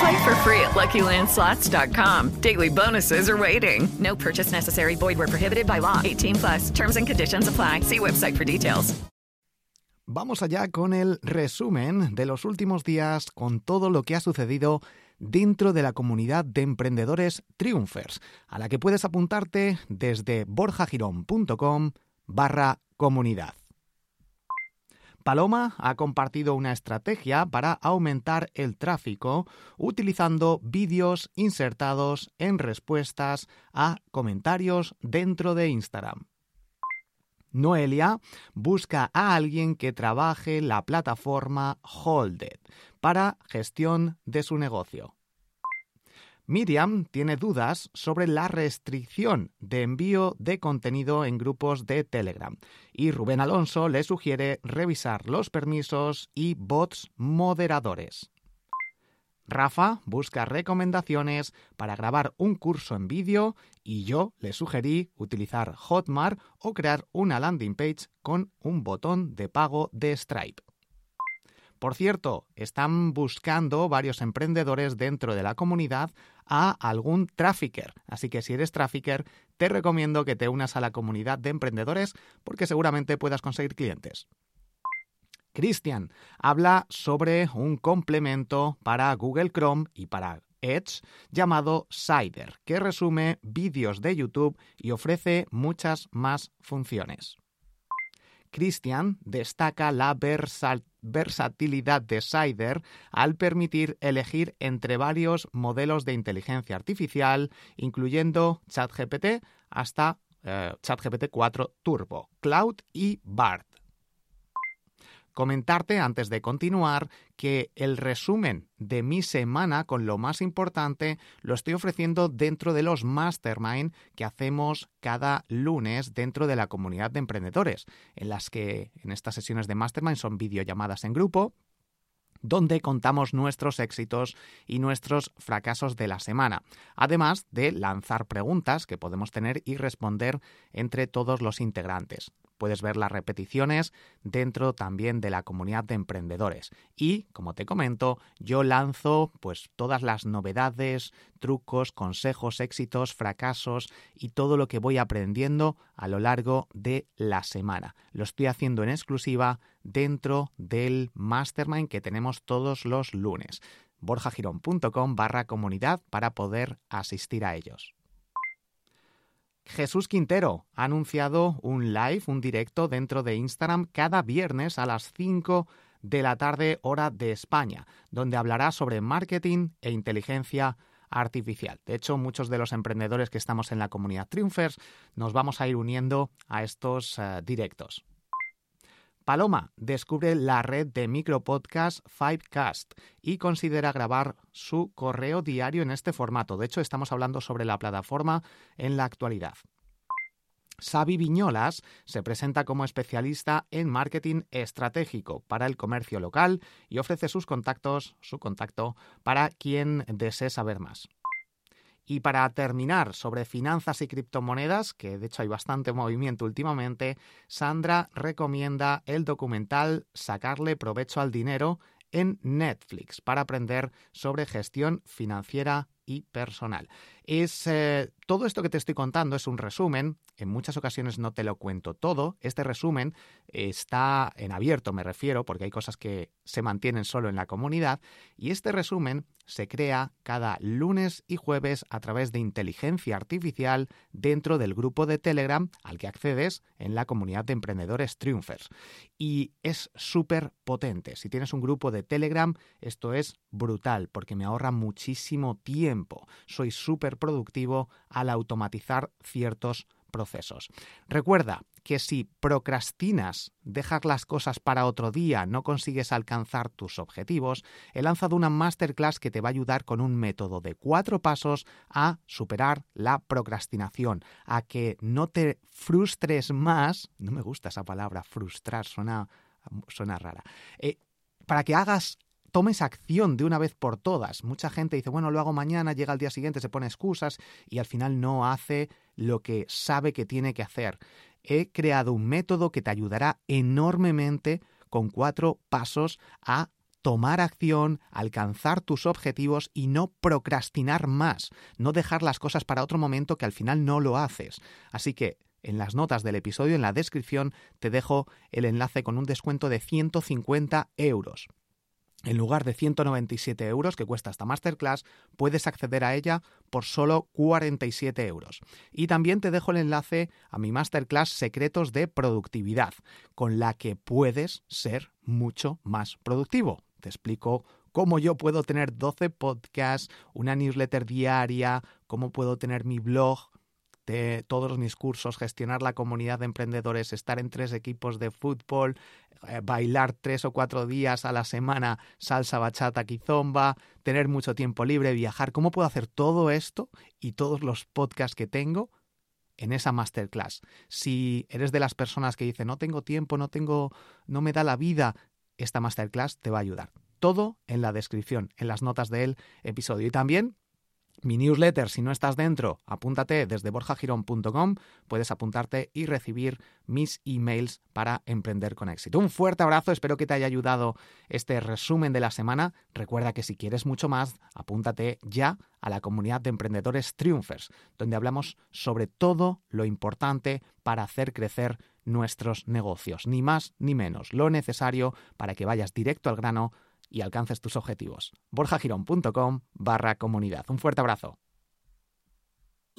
Play for free at LuckyLandSlots.com. Daily bonuses are waiting. No purchase necessary. Void where prohibited by law. 18 plus. Terms and conditions apply. See website for details. Vamos allá con el resumen de los últimos días con todo lo que ha sucedido dentro de la comunidad de emprendedores Triumphers, a la que puedes apuntarte desde borjagirón.com barra comunidad. Paloma ha compartido una estrategia para aumentar el tráfico utilizando vídeos insertados en respuestas a comentarios dentro de Instagram. Noelia busca a alguien que trabaje la plataforma Holded para gestión de su negocio. Miriam tiene dudas sobre la restricción de envío de contenido en grupos de Telegram y Rubén Alonso le sugiere revisar los permisos y bots moderadores. Rafa busca recomendaciones para grabar un curso en vídeo y yo le sugerí utilizar Hotmart o crear una landing page con un botón de pago de Stripe. Por cierto, están buscando varios emprendedores dentro de la comunidad a algún trafficker. Así que si eres trafficker, te recomiendo que te unas a la comunidad de emprendedores porque seguramente puedas conseguir clientes. Cristian habla sobre un complemento para Google Chrome y para Edge llamado Cider, que resume vídeos de YouTube y ofrece muchas más funciones. Christian destaca la versatilidad de Cider al permitir elegir entre varios modelos de inteligencia artificial, incluyendo ChatGPT hasta eh, ChatGPT 4 Turbo, Cloud y BART. Comentarte antes de continuar que el resumen de mi semana con lo más importante lo estoy ofreciendo dentro de los mastermind que hacemos cada lunes dentro de la comunidad de emprendedores, en las que en estas sesiones de mastermind son videollamadas en grupo donde contamos nuestros éxitos y nuestros fracasos de la semana, además de lanzar preguntas que podemos tener y responder entre todos los integrantes. Puedes ver las repeticiones dentro también de la comunidad de emprendedores. Y, como te comento, yo lanzo pues todas las novedades, trucos, consejos, éxitos, fracasos y todo lo que voy aprendiendo a lo largo de la semana. Lo estoy haciendo en exclusiva dentro del mastermind que tenemos todos los lunes borjagirón.com barra comunidad para poder asistir a ellos. Jesús Quintero ha anunciado un live, un directo dentro de Instagram cada viernes a las 5 de la tarde hora de España, donde hablará sobre marketing e inteligencia artificial. De hecho, muchos de los emprendedores que estamos en la comunidad Triumphers nos vamos a ir uniendo a estos uh, directos. Paloma descubre la red de micropodcast Fivecast y considera grabar su correo diario en este formato. De hecho, estamos hablando sobre la plataforma en la actualidad. Xavi Viñolas se presenta como especialista en marketing estratégico para el comercio local y ofrece sus contactos, su contacto para quien desee saber más. Y para terminar sobre finanzas y criptomonedas, que de hecho hay bastante movimiento últimamente, Sandra recomienda el documental Sacarle provecho al dinero en Netflix para aprender sobre gestión financiera y personal. Es eh, todo esto que te estoy contando es un resumen. En muchas ocasiones no te lo cuento todo. Este resumen está en abierto, me refiero, porque hay cosas que se mantienen solo en la comunidad. Y este resumen se crea cada lunes y jueves a través de inteligencia artificial dentro del grupo de Telegram al que accedes en la comunidad de emprendedores Triumphers. Y es súper potente. Si tienes un grupo de Telegram, esto es brutal porque me ahorra muchísimo tiempo. Soy súper productivo al automatizar ciertos procesos. Recuerda que si procrastinas, dejas las cosas para otro día, no consigues alcanzar tus objetivos, he lanzado una masterclass que te va a ayudar con un método de cuatro pasos a superar la procrastinación, a que no te frustres más, no me gusta esa palabra, frustrar, suena, suena rara, eh, para que hagas tomes acción de una vez por todas. Mucha gente dice, bueno, lo hago mañana, llega al día siguiente, se pone excusas y al final no hace lo que sabe que tiene que hacer. He creado un método que te ayudará enormemente con cuatro pasos a tomar acción, alcanzar tus objetivos y no procrastinar más, no dejar las cosas para otro momento que al final no lo haces. Así que en las notas del episodio, en la descripción, te dejo el enlace con un descuento de 150 euros. En lugar de 197 euros que cuesta esta masterclass, puedes acceder a ella por solo 47 euros. Y también te dejo el enlace a mi masterclass Secretos de Productividad, con la que puedes ser mucho más productivo. Te explico cómo yo puedo tener 12 podcasts, una newsletter diaria, cómo puedo tener mi blog, de todos mis cursos, gestionar la comunidad de emprendedores, estar en tres equipos de fútbol, eh, bailar tres o cuatro días a la semana salsa, bachata, quizomba, tener mucho tiempo libre, viajar. ¿Cómo puedo hacer todo esto y todos los podcasts que tengo en esa masterclass? Si eres de las personas que dicen no tengo tiempo, no tengo, no me da la vida, esta masterclass te va a ayudar. Todo en la descripción, en las notas del episodio. Y también mi newsletter, si no estás dentro, apúntate desde borjagirón.com, puedes apuntarte y recibir mis emails para emprender con éxito. Un fuerte abrazo, espero que te haya ayudado este resumen de la semana. Recuerda que si quieres mucho más, apúntate ya a la comunidad de emprendedores Triumphers, donde hablamos sobre todo lo importante para hacer crecer nuestros negocios, ni más ni menos, lo necesario para que vayas directo al grano y alcances tus objetivos. borjagirón.com barra comunidad. Un fuerte abrazo.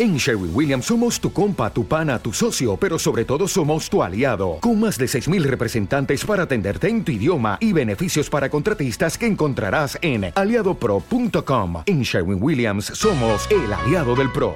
En Sherwin Williams somos tu compa, tu pana, tu socio, pero sobre todo somos tu aliado, con más de 6.000 representantes para atenderte en tu idioma y beneficios para contratistas que encontrarás en aliadopro.com. En Sherwin Williams somos el aliado del PRO.